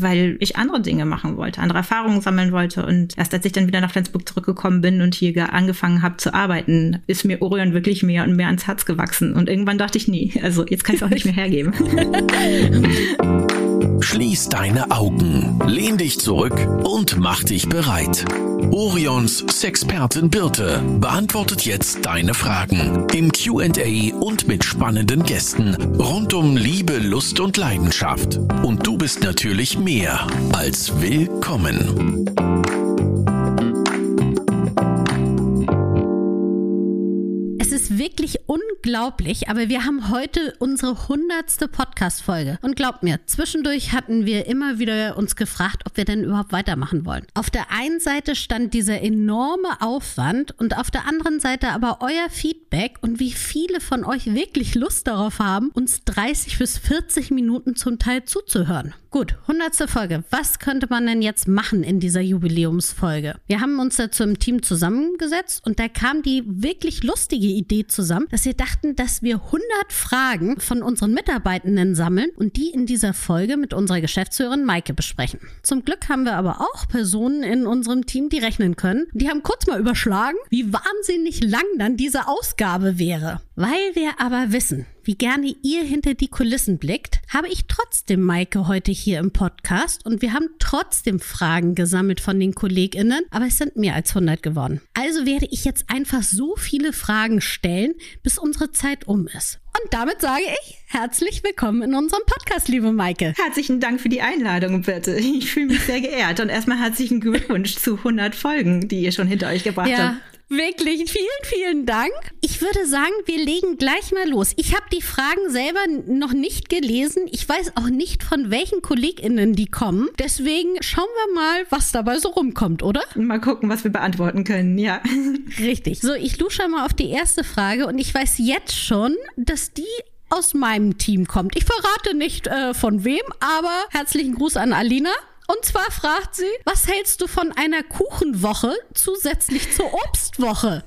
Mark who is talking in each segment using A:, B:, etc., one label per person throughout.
A: weil ich andere Dinge machen wollte, andere Erfahrungen sammeln wollte. Und erst als ich dann wieder nach Flensburg zurückgekommen bin und hier angefangen habe zu arbeiten, ist mir Orion wirklich mehr und mehr ans Herz gewachsen. Und irgendwann dachte ich, nee, also jetzt kann ich es auch nicht mehr hergeben.
B: Schließ deine Augen, lehn dich zurück und mach dich bereit. Orions Sexpertin Birte beantwortet jetzt deine Fragen im QA und mit spannenden Gästen rund um Liebe, Lust und Leidenschaft. Und du bist natürlich mehr als willkommen.
C: Wirklich unglaublich, aber wir haben heute unsere hundertste Podcast-Folge. Und glaubt mir, zwischendurch hatten wir immer wieder uns gefragt, ob wir denn überhaupt weitermachen wollen. Auf der einen Seite stand dieser enorme Aufwand und auf der anderen Seite aber euer Feedback und wie viele von euch wirklich Lust darauf haben, uns 30 bis 40 Minuten zum Teil zuzuhören. Gut, hundertste Folge. Was könnte man denn jetzt machen in dieser Jubiläumsfolge? Wir haben uns dazu im Team zusammengesetzt und da kam die wirklich lustige Idee zusammen, dass wir dachten, dass wir 100 Fragen von unseren Mitarbeitenden sammeln und die in dieser Folge mit unserer Geschäftsführerin Maike besprechen. Zum Glück haben wir aber auch Personen in unserem Team, die rechnen können. Die haben kurz mal überschlagen, wie wahnsinnig lang dann diese Ausgabe wäre. Weil wir aber wissen, wie gerne ihr hinter die Kulissen blickt, habe ich trotzdem Maike heute hier im Podcast und wir haben trotzdem Fragen gesammelt von den KollegInnen, aber es sind mehr als 100 geworden. Also werde ich jetzt einfach so viele Fragen stellen, bis unsere Zeit um ist. Und damit sage ich herzlich willkommen in unserem Podcast, liebe Maike.
A: Herzlichen Dank für die Einladung, bitte. Ich fühle mich sehr geehrt und erstmal herzlichen Glückwunsch zu 100 Folgen, die ihr schon hinter euch gebracht ja. habt.
C: Wirklich, vielen, vielen Dank. Ich würde sagen, wir legen gleich mal los. Ich habe die Fragen selber noch nicht gelesen. Ich weiß auch nicht, von welchen KollegInnen die kommen. Deswegen schauen wir mal, was dabei so rumkommt, oder?
A: Mal gucken, was wir beantworten können, ja.
C: Richtig. So, ich lusche mal auf die erste Frage und ich weiß jetzt schon, dass die aus meinem Team kommt. Ich verrate nicht äh, von wem, aber herzlichen Gruß an Alina. Und zwar fragt sie, was hältst du von einer Kuchenwoche zusätzlich zur Obstwoche?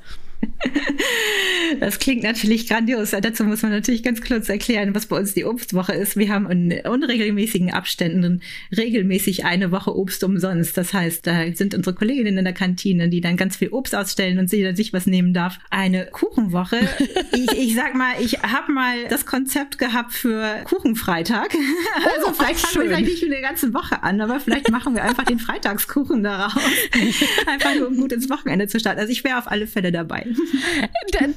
A: Das klingt natürlich grandios. Dazu muss man natürlich ganz kurz erklären, was bei uns die Obstwoche ist. Wir haben in unregelmäßigen Abständen regelmäßig eine Woche Obst umsonst. Das heißt, da sind unsere Kolleginnen in der Kantine, die dann ganz viel Obst ausstellen und jeder sich was nehmen darf. Eine Kuchenwoche. ich, ich sag mal, ich habe mal das Konzept gehabt für Kuchenfreitag. Also oh, vielleicht fangen wir nicht für eine ganze Woche an, aber vielleicht machen wir einfach den Freitagskuchen daraus. einfach nur um gut ins Wochenende zu starten. Also ich wäre auf alle Fälle dabei.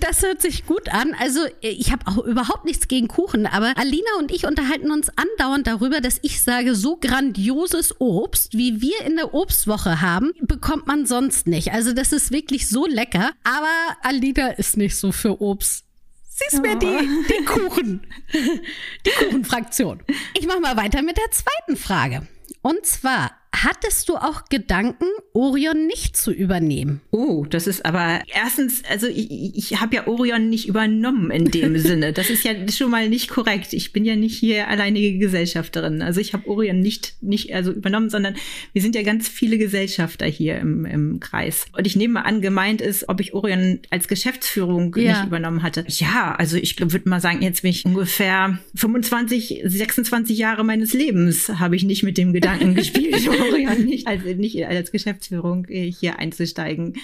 C: Das hört sich gut an. Also ich habe auch überhaupt nichts gegen Kuchen, aber Alina und ich unterhalten uns andauernd darüber, dass ich sage, so grandioses Obst, wie wir in der Obstwoche haben, bekommt man sonst nicht. Also das ist wirklich so lecker. Aber Alina ist nicht so für Obst. Sie ist oh. mir die, die Kuchen. Die Kuchenfraktion. Ich mache mal weiter mit der zweiten Frage. Und zwar, Hattest du auch Gedanken, Orion nicht zu übernehmen?
A: Oh, das ist aber erstens, also ich, ich habe ja Orion nicht übernommen in dem Sinne. Das ist ja schon mal nicht korrekt. Ich bin ja nicht hier alleinige Gesellschafterin. Also ich habe Orion nicht, nicht also übernommen, sondern wir sind ja ganz viele Gesellschafter hier im, im Kreis. Und ich nehme an, gemeint ist, ob ich Orion als Geschäftsführung ja. nicht übernommen hatte. Ja, also ich würde mal sagen, jetzt bin ich ungefähr 25, 26 Jahre meines Lebens habe ich nicht mit dem Gedanken gespielt. Florian nicht als, nicht als Geschäftsführung äh, hier einzusteigen.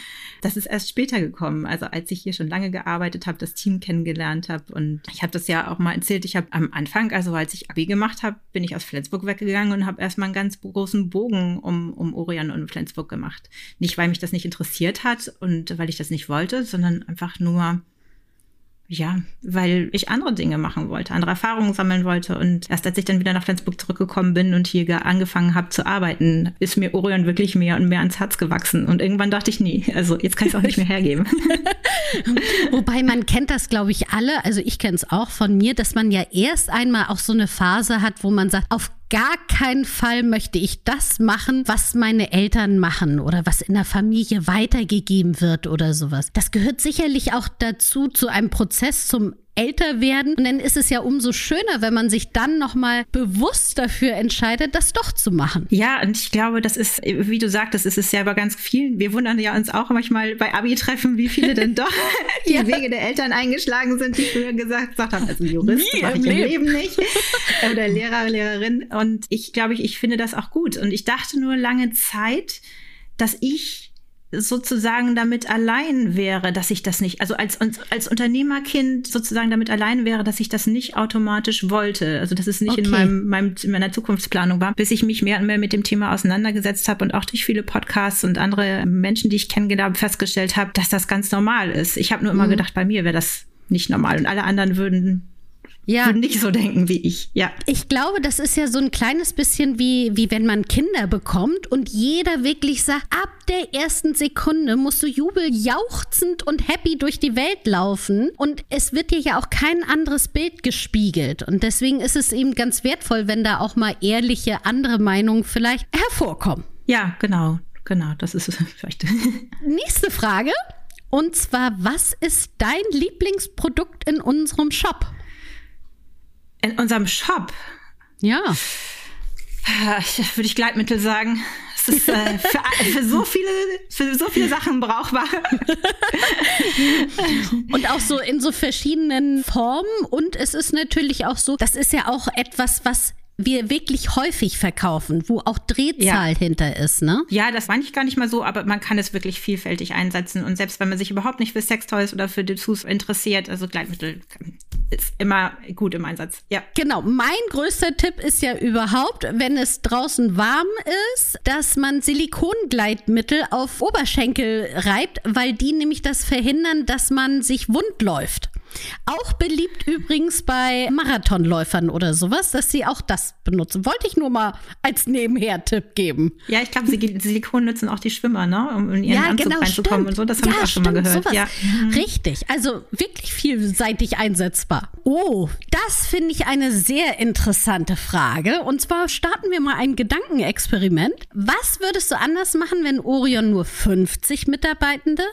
A: Das ist erst später gekommen, also als ich hier schon lange gearbeitet habe, das Team kennengelernt habe und ich habe das ja auch mal erzählt, ich habe am Anfang, also als ich Abi gemacht habe, bin ich aus Flensburg weggegangen und habe erstmal einen ganz großen Bogen um, um Orion und Flensburg gemacht. Nicht, weil mich das nicht interessiert hat und weil ich das nicht wollte, sondern einfach nur, ja, weil ich andere Dinge machen wollte, andere Erfahrungen sammeln wollte. Und erst als ich dann wieder nach Flensburg zurückgekommen bin und hier angefangen habe zu arbeiten, ist mir Orion wirklich mehr und mehr ans Herz gewachsen. Und irgendwann dachte ich, nee, also jetzt kann ich es auch nicht mehr hergeben.
C: Wobei man kennt das, glaube ich, alle. Also ich kenne es auch von mir, dass man ja erst einmal auch so eine Phase hat, wo man sagt, auf gar keinen Fall möchte ich das machen, was meine Eltern machen oder was in der Familie weitergegeben wird oder sowas. Das gehört sicherlich auch dazu, zu einem Prozess zum älter werden. Und dann ist es ja umso schöner, wenn man sich dann nochmal bewusst dafür entscheidet, das doch zu machen.
A: Ja, und ich glaube, das ist, wie du sagtest, es ist ja bei ganz vielen. Wir wundern ja uns auch manchmal bei Abi-Treffen, wie viele denn doch die ja. Wege der Eltern eingeschlagen sind, die früher gesagt, gesagt haben, also Jurist mache ich im Leben, Leben nicht. Oder Lehrer, Lehrerin. Und ich glaube, ich, ich finde das auch gut. Und ich dachte nur lange Zeit, dass ich sozusagen damit allein wäre, dass ich das nicht, also als, als Unternehmerkind sozusagen damit allein wäre, dass ich das nicht automatisch wollte. Also dass es nicht okay. in, meinem, meinem, in meiner Zukunftsplanung war, bis ich mich mehr und mehr mit dem Thema auseinandergesetzt habe und auch durch viele Podcasts und andere Menschen, die ich kennengelernt habe, festgestellt habe, dass das ganz normal ist. Ich habe nur immer mhm. gedacht, bei mir wäre das nicht normal und alle anderen würden ja. würden nicht so denken wie ich. Ja.
C: Ich glaube, das ist ja so ein kleines bisschen wie, wie wenn man Kinder bekommt und jeder wirklich sagt, ab der ersten Sekunde musst du jubeljauchzend und happy durch die Welt laufen. Und es wird dir ja auch kein anderes Bild gespiegelt. Und deswegen ist es eben ganz wertvoll, wenn da auch mal ehrliche andere Meinungen vielleicht hervorkommen.
A: Ja, genau. Genau, das ist vielleicht.
C: Nächste Frage. Und zwar, was ist dein Lieblingsprodukt in unserem Shop?
A: In unserem Shop.
C: Ja.
A: Würde ich Gleitmittel sagen. Es ist äh, für, für, so viele, für so viele Sachen brauchbar.
C: und auch so in so verschiedenen Formen. Und es ist natürlich auch so, das ist ja auch etwas, was wir wirklich häufig verkaufen, wo auch Drehzahl ja. hinter ist, ne?
A: Ja, das meine ich gar nicht mal so, aber man kann es wirklich vielfältig einsetzen. Und selbst wenn man sich überhaupt nicht für Sextoys oder für Dessous interessiert, also Gleitmittel ist immer gut im Einsatz. Ja.
C: Genau. Mein größter Tipp ist ja überhaupt, wenn es draußen warm ist, dass man Silikongleitmittel auf Oberschenkel reibt, weil die nämlich das verhindern, dass man sich wund läuft. Auch beliebt übrigens bei Marathonläufern oder sowas, dass sie auch das benutzen. Wollte ich nur mal als Nebenher-Tipp geben.
A: Ja, ich glaube, Silikon nutzen auch die Schwimmer, ne? um in ihren ja, Anzug genau, reinzukommen stimmt. und so. Das habe ja, ich auch stimmt, schon mal gehört. Ja.
C: Mhm. Richtig, also wirklich vielseitig einsetzbar. Oh, das finde ich eine sehr interessante Frage. Und zwar starten wir mal ein Gedankenexperiment. Was würdest du anders machen, wenn Orion nur 50 Mitarbeitende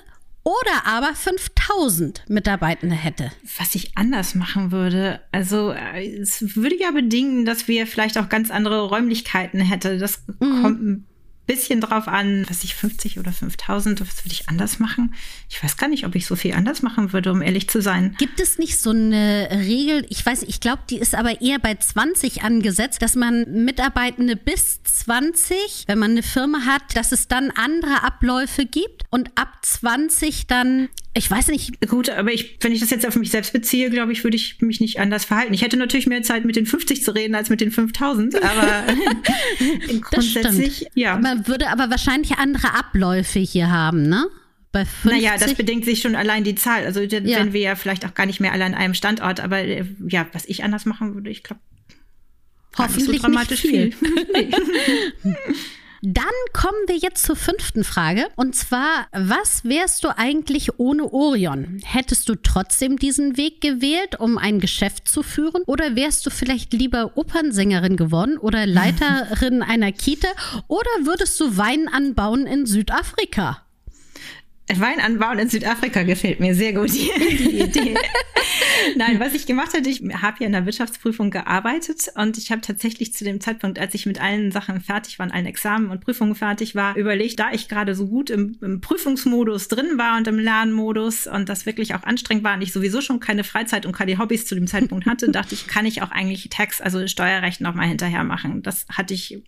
C: oder aber 5000 Mitarbeitende hätte.
A: Was ich anders machen würde, also äh, es würde ja bedingen, dass wir vielleicht auch ganz andere Räumlichkeiten hätten. Das mhm. kommt bisschen drauf an, was ich 50 oder 5000, was würde ich anders machen? Ich weiß gar nicht, ob ich so viel anders machen würde, um ehrlich zu sein.
C: Gibt es nicht so eine Regel, ich weiß, ich glaube, die ist aber eher bei 20 angesetzt, dass man Mitarbeitende bis 20, wenn man eine Firma hat, dass es dann andere Abläufe gibt und ab 20 dann ich weiß nicht.
A: Gut, aber ich, wenn ich das jetzt auf mich selbst beziehe, glaube ich, würde ich mich nicht anders verhalten. Ich hätte natürlich mehr Zeit, mit den 50 zu reden, als mit den 5000, aber grundsätzlich, ja.
C: Man würde aber wahrscheinlich andere Abläufe hier haben, ne?
A: Bei 50? Naja, das bedingt sich schon allein die Zahl. Also, ja. wenn wir ja vielleicht auch gar nicht mehr alle an einem Standort, aber äh, ja, was ich anders machen würde, ich glaube,
C: hoffentlich nicht so dramatisch nicht viel. viel. Dann kommen wir jetzt zur fünften Frage. Und zwar, was wärst du eigentlich ohne Orion? Hättest du trotzdem diesen Weg gewählt, um ein Geschäft zu führen? Oder wärst du vielleicht lieber Opernsängerin geworden oder Leiterin einer Kita? Oder würdest du Wein anbauen in Südafrika?
A: Wein anbauen in Südafrika gefällt mir sehr gut, die, die Idee. Nein, was ich gemacht hatte, ich habe ja in der Wirtschaftsprüfung gearbeitet und ich habe tatsächlich zu dem Zeitpunkt, als ich mit allen Sachen fertig war, allen Examen und Prüfungen fertig war, überlegt, da ich gerade so gut im, im Prüfungsmodus drin war und im Lernmodus und das wirklich auch anstrengend war und ich sowieso schon keine Freizeit und keine Hobbys zu dem Zeitpunkt hatte, dachte ich, kann ich auch eigentlich Tax, also Steuerrecht noch mal hinterher machen. Das hatte ich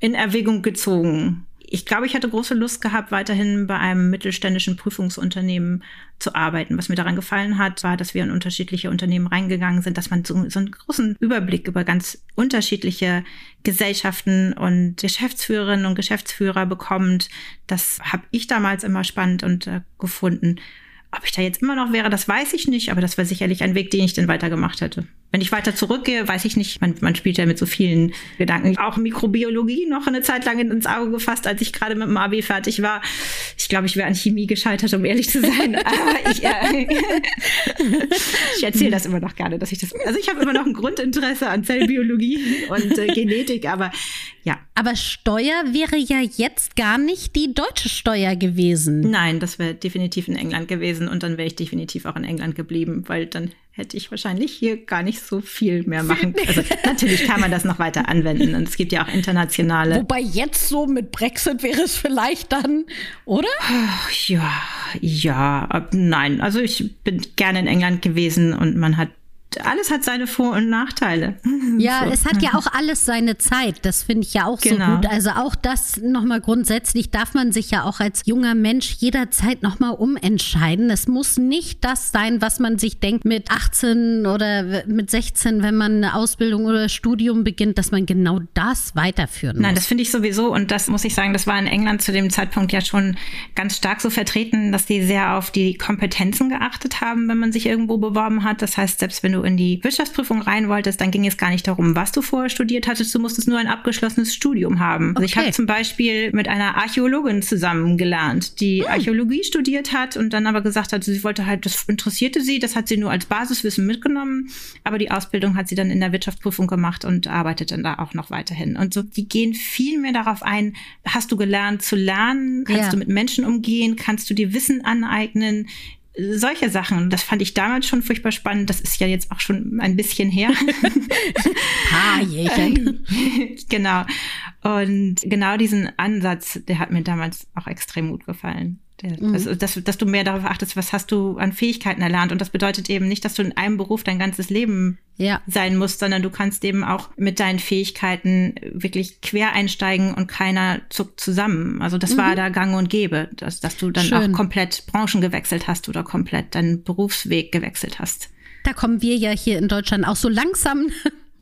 A: in Erwägung gezogen ich glaube, ich hatte große Lust gehabt, weiterhin bei einem mittelständischen Prüfungsunternehmen zu arbeiten. Was mir daran gefallen hat, war, dass wir in unterschiedliche Unternehmen reingegangen sind, dass man so, so einen großen Überblick über ganz unterschiedliche Gesellschaften und Geschäftsführerinnen und Geschäftsführer bekommt. Das habe ich damals immer spannend und äh, gefunden. Ob ich da jetzt immer noch wäre, das weiß ich nicht, aber das war sicherlich ein Weg, den ich dann weitergemacht hätte. Wenn ich weiter zurückgehe, weiß ich nicht. Man, man spielt ja mit so vielen Gedanken. Auch Mikrobiologie noch eine Zeit lang ins Auge gefasst, als ich gerade mit dem AB fertig war. Ich glaube, ich wäre an Chemie gescheitert, um ehrlich zu sein. Aber ich, äh, ich erzähle das immer noch gerne, dass ich das. Also ich habe immer noch ein Grundinteresse an Zellbiologie und äh, Genetik, aber ja.
C: Aber Steuer wäre ja jetzt gar nicht die deutsche Steuer gewesen.
A: Nein, das wäre definitiv in England gewesen und dann wäre ich definitiv auch in England geblieben, weil dann hätte ich wahrscheinlich hier gar nicht so viel mehr machen können. Also natürlich kann man das noch weiter anwenden und es gibt ja auch internationale.
C: Wobei jetzt so mit Brexit wäre es vielleicht dann, oder?
A: Ja, ja, nein. Also ich bin gerne in England gewesen und man hat alles hat seine Vor- und Nachteile.
C: Ja, so. es hat ja auch alles seine Zeit. Das finde ich ja auch genau. so gut. Also auch das nochmal grundsätzlich darf man sich ja auch als junger Mensch jederzeit nochmal umentscheiden. Es muss nicht das sein, was man sich denkt mit 18 oder mit 16, wenn man eine Ausbildung oder Studium beginnt, dass man genau das weiterführen muss.
A: Nein, das finde ich sowieso. Und das muss ich sagen, das war in England zu dem Zeitpunkt ja schon ganz stark so vertreten, dass die sehr auf die Kompetenzen geachtet haben, wenn man sich irgendwo beworben hat. Das heißt, selbst wenn du in die Wirtschaftsprüfung rein wolltest, dann ging es gar nicht darum, was du vorher studiert hattest. Du musstest nur ein abgeschlossenes Studium haben. Also ich habe zum Beispiel mit einer Archäologin zusammen gelernt, die hm. Archäologie studiert hat und dann aber gesagt hat, sie wollte halt, das interessierte sie, das hat sie nur als Basiswissen mitgenommen, aber die Ausbildung hat sie dann in der Wirtschaftsprüfung gemacht und arbeitet dann da auch noch weiterhin. Und so, die gehen viel mehr darauf ein, hast du gelernt zu lernen, kannst ja. du mit Menschen umgehen, kannst du dir Wissen aneignen, solche Sachen, das fand ich damals schon furchtbar spannend. Das ist ja jetzt auch schon ein bisschen her.
C: ah, Jächen.
A: genau. Und genau diesen Ansatz, der hat mir damals auch extrem gut gefallen. Mhm. Also, dass, dass du mehr darauf achtest, was hast du an Fähigkeiten erlernt. Und das bedeutet eben nicht, dass du in einem Beruf dein ganzes Leben ja. sein musst, sondern du kannst eben auch mit deinen Fähigkeiten wirklich quer einsteigen und keiner zuckt zusammen. Also das mhm. war da gang und gäbe, dass, dass du dann Schön. auch komplett Branchen gewechselt hast oder komplett deinen Berufsweg gewechselt hast.
C: Da kommen wir ja hier in Deutschland auch so langsam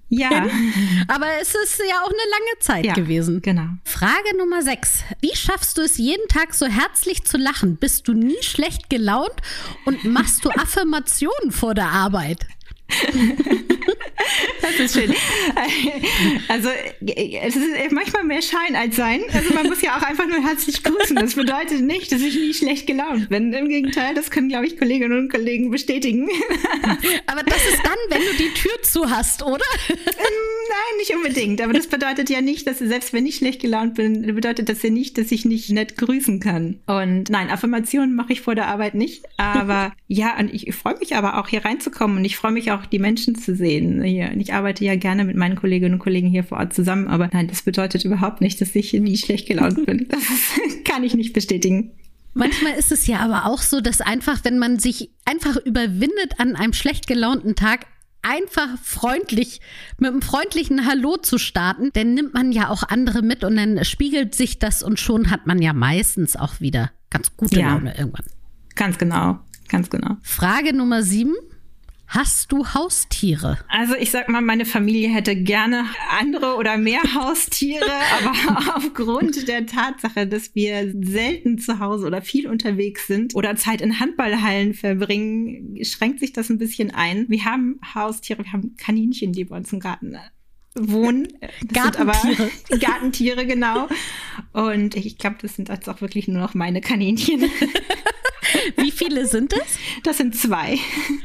A: ja.
C: Aber es ist ja auch eine lange Zeit ja, gewesen.
A: Genau.
C: Frage Nummer 6. Wie schaffst du es jeden Tag so herzlich zu lachen? Bist du nie schlecht gelaunt und machst du Affirmationen vor der Arbeit?
A: das ist schön. Also es ist manchmal mehr Schein als Sein. Also man muss ja auch einfach nur herzlich grüßen. Das bedeutet nicht, dass ich nie schlecht gelaunt bin. Im Gegenteil, das können, glaube ich, Kolleginnen und Kollegen bestätigen.
C: Aber das ist dann, wenn du die Tür zu hast, oder?
A: Nein, nicht unbedingt. Aber das bedeutet ja nicht, dass selbst wenn ich schlecht gelaunt bin, bedeutet das ja nicht, dass ich nicht nett grüßen kann. Und nein, Affirmationen mache ich vor der Arbeit nicht. Aber ja, und ich, ich freue mich aber auch hier reinzukommen und ich freue mich auch, die Menschen zu sehen hier. Und ich arbeite ja gerne mit meinen Kolleginnen und Kollegen hier vor Ort zusammen, aber nein, das bedeutet überhaupt nicht, dass ich nie schlecht gelaunt bin. Das kann ich nicht bestätigen.
C: Manchmal ist es ja aber auch so, dass einfach, wenn man sich einfach überwindet, an einem schlecht gelaunten Tag einfach freundlich, mit einem freundlichen Hallo zu starten, dann nimmt man ja auch andere mit und dann spiegelt sich das und schon hat man ja meistens auch wieder ganz gute ja, Laune irgendwann.
A: Ganz genau, ganz genau.
C: Frage Nummer sieben. Hast du Haustiere?
A: Also ich sag mal, meine Familie hätte gerne andere oder mehr Haustiere, aber aufgrund der Tatsache, dass wir selten zu Hause oder viel unterwegs sind oder Zeit in Handballhallen verbringen, schränkt sich das ein bisschen ein. Wir haben Haustiere, wir haben Kaninchen, die bei uns im Garten wohnen.
C: Das Gartentiere.
A: Gartentiere, genau. Und ich glaube, das sind jetzt auch wirklich nur noch meine Kaninchen.
C: Wie viele sind es?
A: Das sind zwei.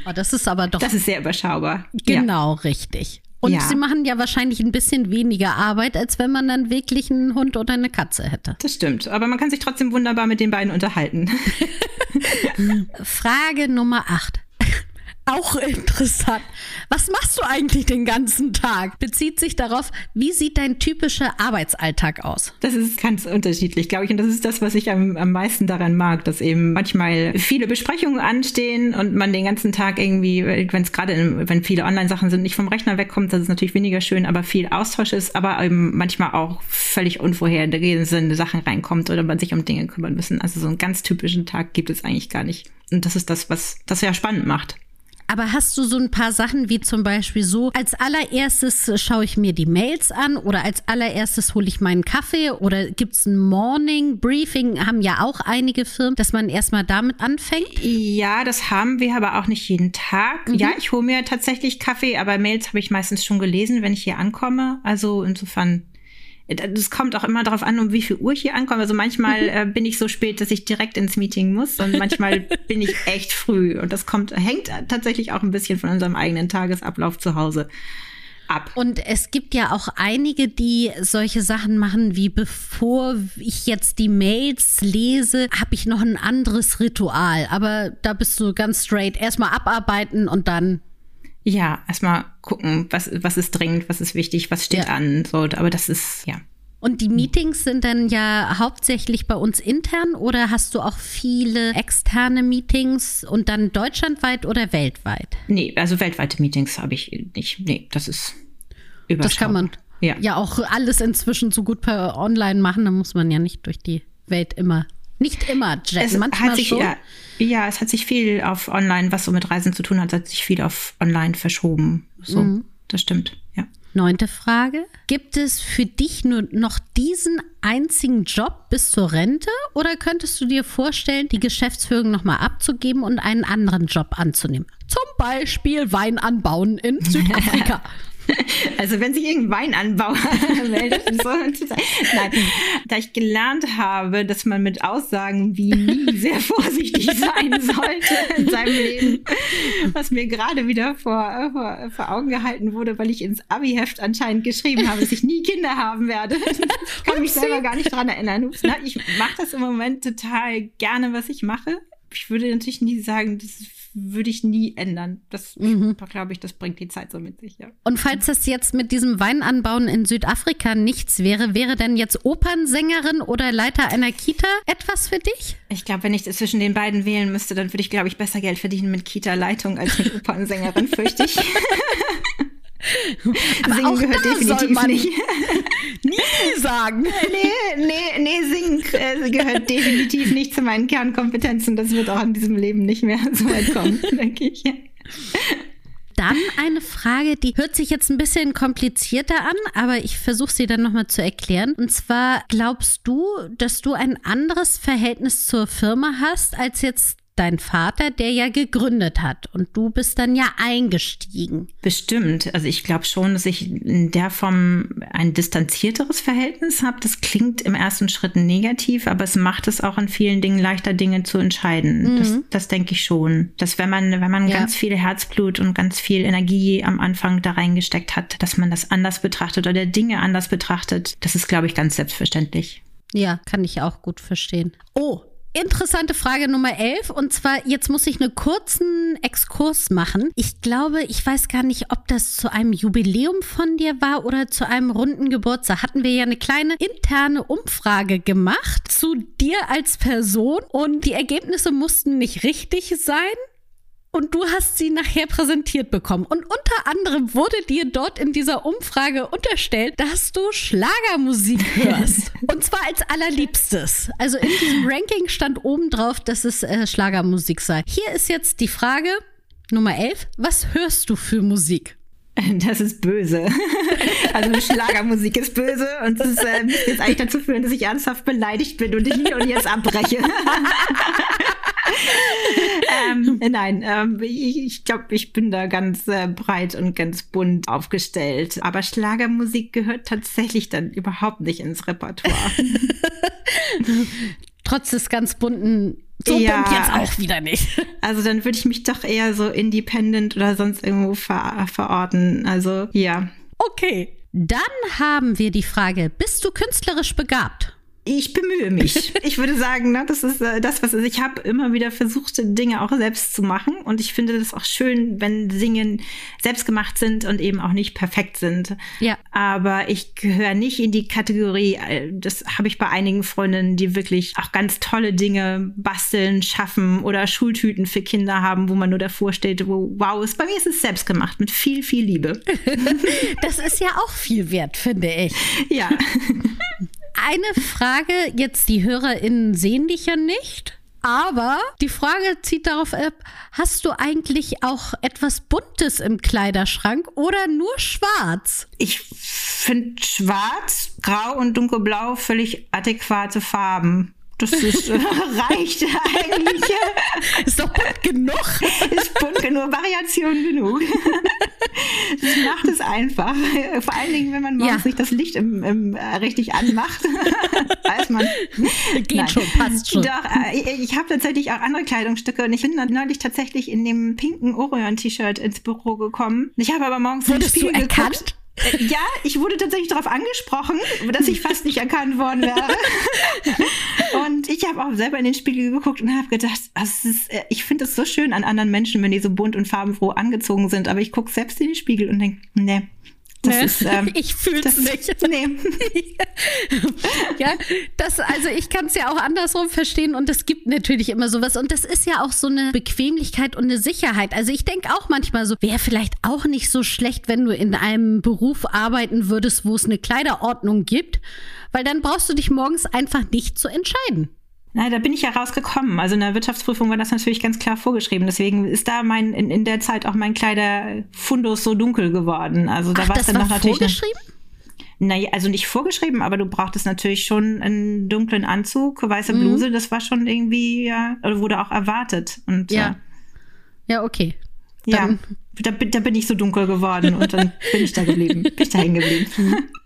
C: Oh, das ist aber doch.
A: Das ist sehr überschaubar.
C: Genau, ja. richtig. Und ja. sie machen ja wahrscheinlich ein bisschen weniger Arbeit, als wenn man dann wirklich einen Hund oder eine Katze hätte.
A: Das stimmt. Aber man kann sich trotzdem wunderbar mit den beiden unterhalten.
C: Frage Nummer 8. Auch interessant. Was machst du eigentlich den ganzen Tag? Bezieht sich darauf, wie sieht dein typischer Arbeitsalltag aus?
A: Das ist ganz unterschiedlich, glaube ich. Und das ist das, was ich am, am meisten daran mag, dass eben manchmal viele Besprechungen anstehen und man den ganzen Tag irgendwie, wenn es gerade, wenn viele Online-Sachen sind, nicht vom Rechner wegkommt, das ist natürlich weniger schön, aber viel Austausch ist, aber eben manchmal auch völlig unvorhergesehene Sachen reinkommt oder man sich um Dinge kümmern müssen. Also so einen ganz typischen Tag gibt es eigentlich gar nicht. Und das ist das, was das ja spannend macht.
C: Aber hast du so ein paar Sachen wie zum Beispiel so, als allererstes schaue ich mir die Mails an oder als allererstes hole ich meinen Kaffee oder gibt es ein Morning Briefing, haben ja auch einige Firmen, dass man erstmal damit anfängt?
A: Ja, das haben wir aber auch nicht jeden Tag. Mhm. Ja, ich hole mir tatsächlich Kaffee, aber Mails habe ich meistens schon gelesen, wenn ich hier ankomme. Also insofern das kommt auch immer darauf an, um wie viel Uhr ich hier ankomme. Also manchmal mhm. äh, bin ich so spät, dass ich direkt ins Meeting muss und manchmal bin ich echt früh. Und das kommt, hängt tatsächlich auch ein bisschen von unserem eigenen Tagesablauf zu Hause ab.
C: Und es gibt ja auch einige, die solche Sachen machen, wie bevor ich jetzt die Mails lese, habe ich noch ein anderes Ritual. Aber da bist du ganz straight. Erstmal abarbeiten und dann
A: Ja, erstmal gucken, was, was ist dringend, was ist wichtig, was steht ja. an. So, aber das ist, ja.
C: Und die Meetings sind dann ja hauptsächlich bei uns intern oder hast du auch viele externe Meetings und dann deutschlandweit oder weltweit?
A: Nee, also weltweite Meetings habe ich nicht. Nee, das ist überschaubar.
C: Das kann man ja. ja auch alles inzwischen so gut per Online machen, da muss man ja nicht durch die Welt immer nicht immer jetten, es manchmal
A: hat sich,
C: schon.
A: Ja, ja, es hat sich viel auf Online, was so mit Reisen zu tun hat, hat sich viel auf Online verschoben. So, mhm. das stimmt, ja.
C: Neunte Frage. Gibt es für dich nur noch diesen einzigen Job bis zur Rente oder könntest du dir vorstellen, die Geschäftsführung nochmal abzugeben und einen anderen Job anzunehmen? Zum Beispiel Wein anbauen in Südafrika.
A: Also wenn sich irgendein Weinanbauer meldet, so, nein, da ich gelernt habe, dass man mit Aussagen wie nie sehr vorsichtig sein sollte in seinem Leben, was mir gerade wieder vor, vor, vor Augen gehalten wurde, weil ich ins Abi-Heft anscheinend geschrieben habe, dass ich nie Kinder haben werde. Ich kann mich selber gar nicht dran erinnern. Ups, na, ich mache das im Moment total gerne, was ich mache. Ich würde natürlich nie sagen, das würde ich nie ändern. Das mhm. glaube ich, das bringt die Zeit so mit sich, ja.
C: Und falls das jetzt mit diesem Weinanbauen in Südafrika nichts wäre, wäre denn jetzt Opernsängerin oder Leiter einer Kita etwas für dich?
A: Ich glaube, wenn ich zwischen den beiden wählen müsste, dann würde ich, glaube ich, besser Geld verdienen mit Kita-Leitung als mit Opernsängerin, fürchte ich.
C: Aber Singen gehört definitiv nicht. nie sagen.
A: Nee, nee, nee, Singen äh, gehört definitiv nicht zu meinen Kernkompetenzen. Das wird auch in diesem Leben nicht mehr so weit kommen, denke ich.
C: Dann eine Frage, die hört sich jetzt ein bisschen komplizierter an, aber ich versuche sie dann nochmal zu erklären. Und zwar glaubst du, dass du ein anderes Verhältnis zur Firma hast als jetzt dein Vater, der ja gegründet hat und du bist dann ja eingestiegen.
A: Bestimmt. Also ich glaube schon, dass ich in der Form ein distanzierteres Verhältnis habe. Das klingt im ersten Schritt negativ, aber es macht es auch in vielen Dingen leichter, Dinge zu entscheiden. Mhm. Das, das denke ich schon. Dass wenn man, wenn man ja. ganz viel Herzblut und ganz viel Energie am Anfang da reingesteckt hat, dass man das anders betrachtet oder Dinge anders betrachtet, das ist, glaube ich, ganz selbstverständlich.
C: Ja, kann ich auch gut verstehen. Oh, Interessante Frage Nummer 11. Und zwar, jetzt muss ich einen kurzen Exkurs machen. Ich glaube, ich weiß gar nicht, ob das zu einem Jubiläum von dir war oder zu einem runden Geburtstag. Hatten wir ja eine kleine interne Umfrage gemacht zu dir als Person und die Ergebnisse mussten nicht richtig sein und du hast sie nachher präsentiert bekommen. Und unter anderem wurde dir dort in dieser Umfrage unterstellt, dass du Schlagermusik hörst. und zwar als allerliebstes. Also in diesem Ranking stand oben drauf, dass es äh, Schlagermusik sei. Hier ist jetzt die Frage Nummer 11. Was hörst du für Musik?
A: Das ist böse. Also Schlagermusik ist böse und es ist, äh, jetzt eigentlich dazu führen, dass ich ernsthaft beleidigt bin und ich und jetzt abbreche. ähm, nein, ähm, ich, ich glaube, ich bin da ganz äh, breit und ganz bunt aufgestellt. Aber Schlagermusik gehört tatsächlich dann überhaupt nicht ins Repertoire.
C: Trotz des ganz bunten so ja, bunt jetzt auch wieder nicht.
A: Also dann würde ich mich doch eher so independent oder sonst irgendwo ver verorten. Also ja.
C: Okay. Dann haben wir die Frage, bist du künstlerisch begabt?
A: Ich bemühe mich. Ich würde sagen, ne, das ist äh, das, was ist. Ich habe immer wieder versucht, Dinge auch selbst zu machen. Und ich finde das auch schön, wenn Singen selbst gemacht sind und eben auch nicht perfekt sind.
C: Ja.
A: Aber ich gehöre nicht in die Kategorie, äh, das habe ich bei einigen Freundinnen, die wirklich auch ganz tolle Dinge basteln, schaffen oder Schultüten für Kinder haben, wo man nur davor steht, wo, wow, ist, bei mir ist es selbst gemacht, mit viel, viel Liebe.
C: das ist ja auch viel wert, finde ich.
A: Ja.
C: Eine Frage, jetzt die HörerInnen sehen dich ja nicht. Aber die Frage zieht darauf ab, hast du eigentlich auch etwas Buntes im Kleiderschrank oder nur schwarz?
A: Ich finde schwarz, grau und dunkelblau völlig adäquate Farben. Das ist, äh, reicht eigentlich.
C: ist doch bunt genug.
A: ist bunt genug, Variation genug. das macht es einfach. Vor allen Dingen, wenn man morgens ja. nicht das Licht im, im, äh, richtig anmacht, weiß man.
C: Geht Nein. schon, passt schon.
A: Doch, äh, ich, ich habe tatsächlich auch andere Kleidungsstücke und ich bin neulich tatsächlich in dem pinken Orion-T-Shirt ins Büro gekommen. Ich habe aber morgens
C: Wurdest du erkannt? Geguckt.
A: Äh, ja, ich wurde tatsächlich darauf angesprochen, dass ich fast nicht erkannt worden wäre. Und ich habe auch selber in den Spiegel geguckt und habe gedacht, ist, äh, ich finde es so schön an anderen Menschen, wenn die so bunt und farbenfroh angezogen sind. Aber ich gucke selbst in den Spiegel und denke, nee,
C: das nee, ist, ähm, ich fühle es nicht. Nee. ja, das, also ich kann es ja auch andersrum verstehen und es gibt natürlich immer sowas und das ist ja auch so eine Bequemlichkeit und eine Sicherheit. Also ich denke auch manchmal so, wäre vielleicht auch nicht so schlecht, wenn du in einem Beruf arbeiten würdest, wo es eine Kleiderordnung gibt, weil dann brauchst du dich morgens einfach nicht zu entscheiden.
A: Na, da bin ich ja rausgekommen. Also in der Wirtschaftsprüfung war das natürlich ganz klar vorgeschrieben. Deswegen ist da mein in, in der Zeit auch mein Kleiderfundus so dunkel geworden. Also da war es dann
C: war
A: noch natürlich.
C: Vorgeschrieben?
A: Naja, also nicht vorgeschrieben, aber du brauchtest natürlich schon einen dunklen Anzug, weiße mhm. Bluse, das war schon irgendwie, ja, oder wurde auch erwartet. Und,
C: ja. Ja, okay.
A: Dann ja, da, da bin ich so dunkel geworden und dann bin ich da geblieben, bin ich da hängen geblieben.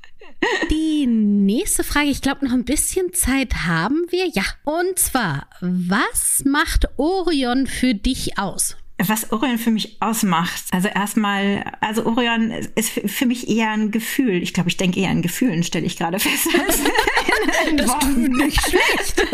C: Die nächste Frage, ich glaube, noch ein bisschen Zeit haben wir. Ja. Und zwar, was macht Orion für dich aus?
A: Was Orion für mich ausmacht. Also erstmal, also Orion ist für mich eher ein Gefühl. Ich glaube, ich denke eher an Gefühlen, stelle ich gerade fest.
C: das ist nicht schlecht.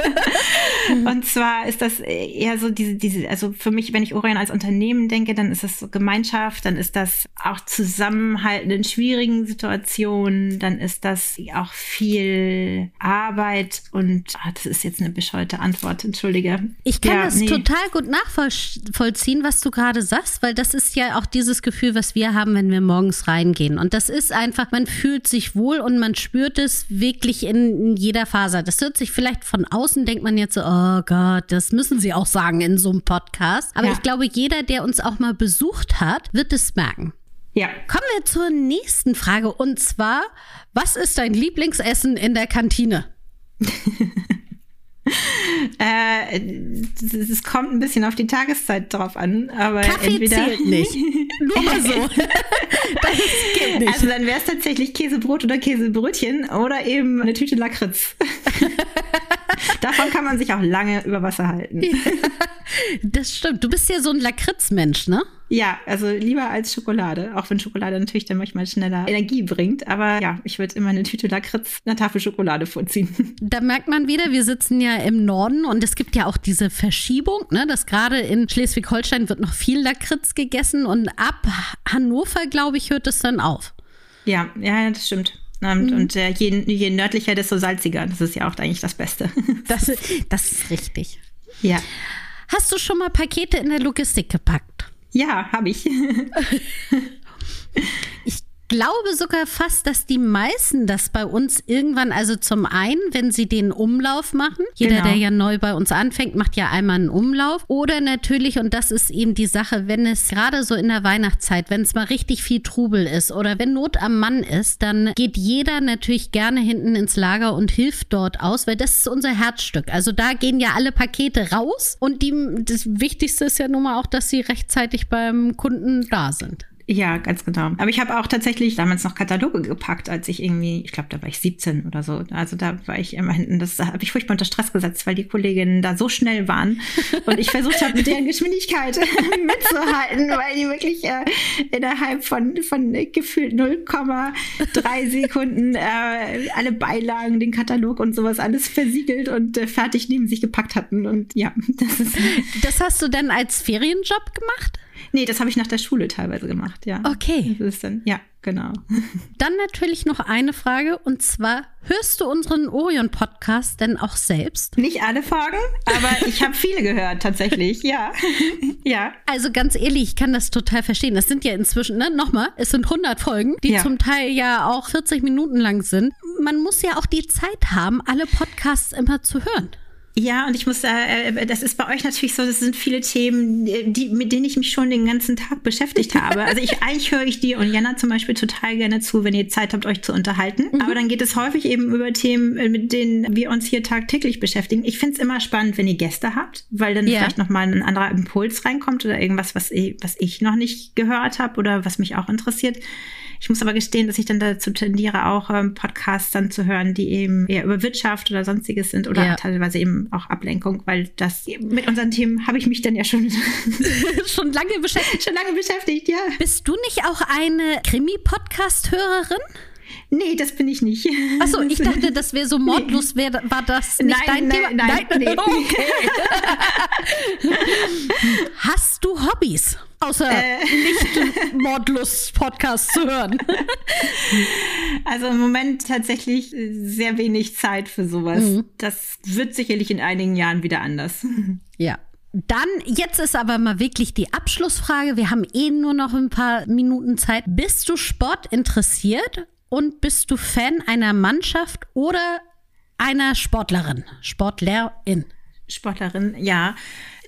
A: Und zwar ist das eher so diese, diese, also für mich, wenn ich Orion als Unternehmen denke, dann ist das so Gemeinschaft, dann ist das auch Zusammenhalten in schwierigen Situationen, dann ist das auch viel Arbeit und ach, das ist jetzt eine bescheuerte Antwort, entschuldige.
C: Ich kann ja, das nee. total gut nachvollziehen, was was du gerade sagst, weil das ist ja auch dieses Gefühl, was wir haben, wenn wir morgens reingehen. Und das ist einfach, man fühlt sich wohl und man spürt es wirklich in, jeder Faser. Das hört sich vielleicht von außen, denkt man jetzt so, oh Gott, das müssen sie auch sagen in so einem Podcast. Aber ja. ich glaube, jeder, der uns auch mal besucht hat, wird es merken.
A: Ja.
C: Kommen wir zur nächsten Frage und zwar, was ist dein Lieblingsessen in der Kantine?
A: äh, es kommt ein bisschen auf die Tageszeit drauf an, aber
C: Kaffee
A: entweder
C: zählt nicht. Nur mal so.
A: das geht nicht. Also dann wäre es tatsächlich Käsebrot oder Käsebrötchen oder eben eine Tüte Lakritz. Davon kann man sich auch lange über Wasser halten.
C: Das stimmt. Du bist ja so ein Lakritzmensch, ne?
A: Ja, also lieber als Schokolade. Auch wenn Schokolade natürlich dann manchmal schneller Energie bringt. Aber ja, ich würde immer eine Tüte Lakritz, eine Tafel Schokolade vorziehen.
C: Da merkt man wieder, wir sitzen ja im Norden und es gibt ja auch diese Verschiebung, ne, dass gerade in Schleswig-Holstein wird noch viel Lakritz gegessen und ab Hannover, glaube ich, hört es dann auf.
A: Ja, ja, das stimmt. Und, mhm. und äh, je, je, nördlicher, desto salziger. Das ist ja auch eigentlich das Beste.
C: Das, das ist richtig.
A: Ja.
C: Hast du schon mal Pakete in der Logistik gepackt?
A: Ja, habe ich.
C: ich glaube sogar fast, dass die meisten das bei uns irgendwann, also zum einen, wenn sie den Umlauf machen, jeder, genau. der ja neu bei uns anfängt, macht ja einmal einen Umlauf. Oder natürlich, und das ist eben die Sache, wenn es gerade so in der Weihnachtszeit, wenn es mal richtig viel Trubel ist oder wenn Not am Mann ist, dann geht jeder natürlich gerne hinten ins Lager und hilft dort aus, weil das ist unser Herzstück. Also da gehen ja alle Pakete raus und die, das Wichtigste ist ja nun mal auch, dass sie rechtzeitig beim Kunden da sind.
A: Ja, ganz genau. Aber ich habe auch tatsächlich damals noch Kataloge gepackt, als ich irgendwie, ich glaube, da war ich 17 oder so. Also da war ich immer hinten, das habe ich furchtbar unter Stress gesetzt, weil die Kolleginnen da so schnell waren und ich versucht habe, mit deren Geschwindigkeit mitzuhalten, weil die wirklich äh, innerhalb von, von gefühlt 0,3 Sekunden äh, alle Beilagen, den Katalog und sowas alles versiegelt und äh, fertig neben sich gepackt hatten. Und ja,
C: das ist. Das hast du dann als Ferienjob gemacht?
A: Nee, das habe ich nach der Schule teilweise gemacht, ja.
C: Okay.
A: Das ist dann, ja, genau.
C: Dann natürlich noch eine Frage und zwar: Hörst du unseren Orion-Podcast denn auch selbst?
A: Nicht alle Folgen, aber ich habe viele gehört, tatsächlich, ja. ja.
C: Also ganz ehrlich, ich kann das total verstehen. Das sind ja inzwischen, ne, nochmal, es sind 100 Folgen, die ja. zum Teil ja auch 40 Minuten lang sind. Man muss ja auch die Zeit haben, alle Podcasts immer zu hören.
A: Ja, und ich muss, äh, äh, das ist bei euch natürlich so, das sind viele Themen, die, mit denen ich mich schon den ganzen Tag beschäftigt habe. Also ich, eigentlich höre ich dir und Jana zum Beispiel total gerne zu, wenn ihr Zeit habt, euch zu unterhalten. Mhm. Aber dann geht es häufig eben über Themen, äh, mit denen wir uns hier tagtäglich beschäftigen. Ich finde es immer spannend, wenn ihr Gäste habt, weil dann ja. vielleicht nochmal ein anderer Impuls reinkommt oder irgendwas, was ich, was ich noch nicht gehört habe oder was mich auch interessiert. Ich muss aber gestehen, dass ich dann dazu tendiere, auch ähm, Podcasts dann zu hören, die eben eher über Wirtschaft oder sonstiges sind oder ja. teilweise eben auch Ablenkung, weil das mit unseren Themen habe ich mich dann ja schon
C: schon lange beschäftigt.
A: Schon lange beschäftigt, ja.
C: Bist du nicht auch eine Krimi-Podcast-Hörerin?
A: Nee, das bin ich nicht.
C: Achso, ich dachte, das wäre so mordlos, wär, war das nicht
A: nein,
C: dein
A: nein,
C: Thema?
A: Nein, nein, nee.
C: Okay. Hast du Hobbys? Außer
A: Äh.
C: nicht Mordlust-Podcast zu hören.
A: Also im Moment tatsächlich sehr wenig Zeit für sowas.
C: Mhm.
A: Das wird sicherlich in einigen Jahren wieder anders.
C: Ja. Dann, jetzt ist aber mal wirklich die Abschlussfrage. Wir haben eh nur noch ein paar Minuten Zeit. Bist du Sport interessiert und bist du Fan einer Mannschaft oder einer Sportlerin? Sportlerin?
A: Sportlerin, ja.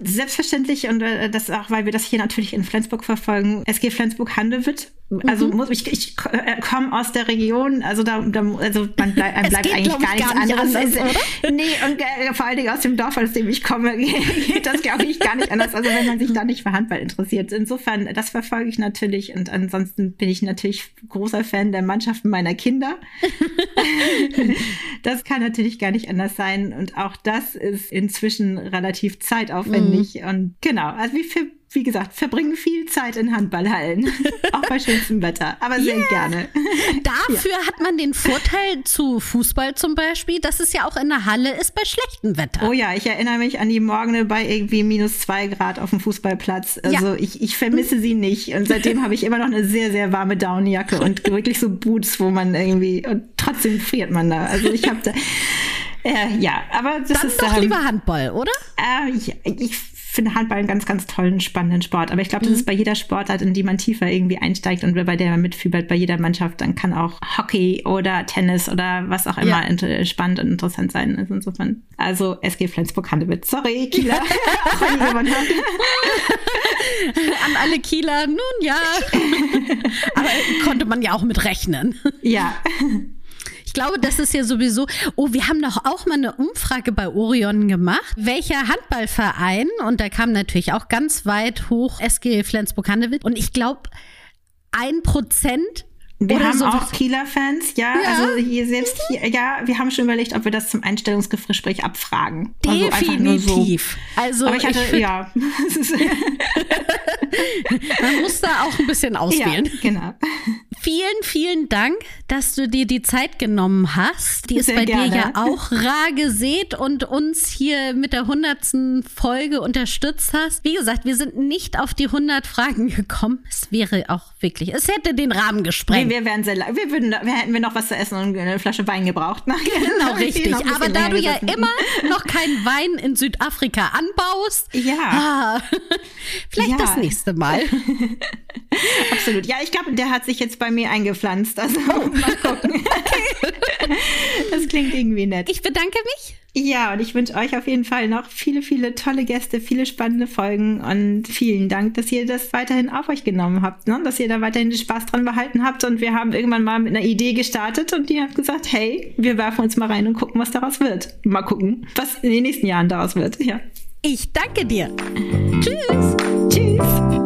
A: Selbstverständlich und äh, das auch, weil wir das hier natürlich in Flensburg verfolgen. SG Flensburg-Handewitt. Also
C: Mhm.
A: muss ich, ich äh, komme aus der Region, also da, da also man bleibt, einem bleibt eigentlich gar nichts
C: gar nicht
A: anderes.
C: anders,
A: Es- nee, und äh, vor allen Dingen aus dem Dorf, aus dem ich komme, geht das glaube ich gar nicht anders. Also wenn man sich da nicht für Handball interessiert. Insofern, das verfolge ich natürlich und ansonsten bin ich natürlich großer Fan der Mannschaften meiner Kinder. Das kann natürlich gar nicht anders sein. Und auch das ist inzwischen relativ zeitaufwendig. Und genau, also wie, für, wie gesagt, verbringen viel Zeit in Handballhallen. auch bei schönstem Wetter. Aber sehr gerne.
C: Dafür hat man den Vorteil zu Fußball zum Beispiel, dass es ja auch in der Halle ist bei schlechtem Wetter.
A: Oh ja, ich erinnere mich an die Morgene bei irgendwie minus zwei Grad auf dem Fußballplatz. Also
C: Ja.
A: ich, ich vermisse sie nicht. Und seitdem habe ich immer noch eine sehr, sehr warme Downjacke und wirklich so Boots, wo man irgendwie, und trotzdem friert man da. Also ich habe da, äh, ja, aber das
C: Dann
A: ist
C: doch
A: ähm,
C: lieber Handball, oder?
A: Äh, ich, ich finde Handball einen ganz, ganz tollen, spannenden Sport. Aber ich glaube, das
C: Mhm.
A: ist bei jeder Sportart, in die man tiefer irgendwie einsteigt und bei der man mitfiebert, bei jeder Mannschaft, dann kann auch Hockey oder Tennis oder was auch immer
C: Ja.
A: spannend und interessant sein. Also insofern, also SG Flensburg-Handewitt. Sorry, Kieler.
C: An alle Kieler, nun ja. Aber konnte man ja auch mit rechnen.
A: Ja,
C: glaube, das ist ja sowieso. Oh, wir haben doch auch mal eine Umfrage bei Orion gemacht. Welcher Handballverein? Und da kam natürlich auch ganz weit hoch SG Flensburg-Handewitt. Und ich glaube, ein Prozent.
A: Wir
C: oder
A: haben
C: sowas.
A: auch Kieler-Fans, ja,
C: Ja.
A: Also hier selbst hier, ja, wir haben schon überlegt, ob wir das zum Einstellungsgespräch abfragen. Also einfach nur so.
C: Definitiv. Also
A: Aber ich hatte,
C: find,
A: ja.
C: Man muss da auch ein bisschen auswählen.
A: ja, genau.
C: Vielen, vielen Dank, dass du dir die Zeit genommen hast. Die ist
A: Sehr
C: bei dir
A: gerne.
C: ja auch rar gesät und uns hier mit der hundertsten Folge unterstützt hast. Wie gesagt, wir sind nicht auf die 100 Fragen gekommen. Es wäre auch wirklich, es hätte den Rahmen
A: Nee, wir wären sehr, wir würden, wir hätten wir noch was zu essen und eine Flasche Wein gebraucht.
C: Genau, richtig. Aber da du ja immer noch keinen Wein in Südafrika anbaust,
A: Ja,
C: ah, vielleicht
A: Ja.
C: das nächste Mal.
A: absolut. Ja, ich glaube, der hat sich jetzt bei mir eingepflanzt. Also
C: Oh.
A: mal gucken. Das klingt irgendwie nett.
C: Ich bedanke mich.
A: Ja, und ich wünsche euch auf jeden Fall noch viele, viele tolle Gäste, viele spannende Folgen und vielen Dank, dass ihr das weiterhin auf euch genommen habt, ne? dass ihr da weiterhin den Spaß dran behalten habt. Und wir haben irgendwann mal mit einer Idee gestartet und ihr habt gesagt, hey, wir werfen uns mal rein und gucken, was daraus wird. Mal gucken, was in den nächsten Jahren daraus wird. Ja.
C: Ich danke dir. Tschüss.
A: Tschüss.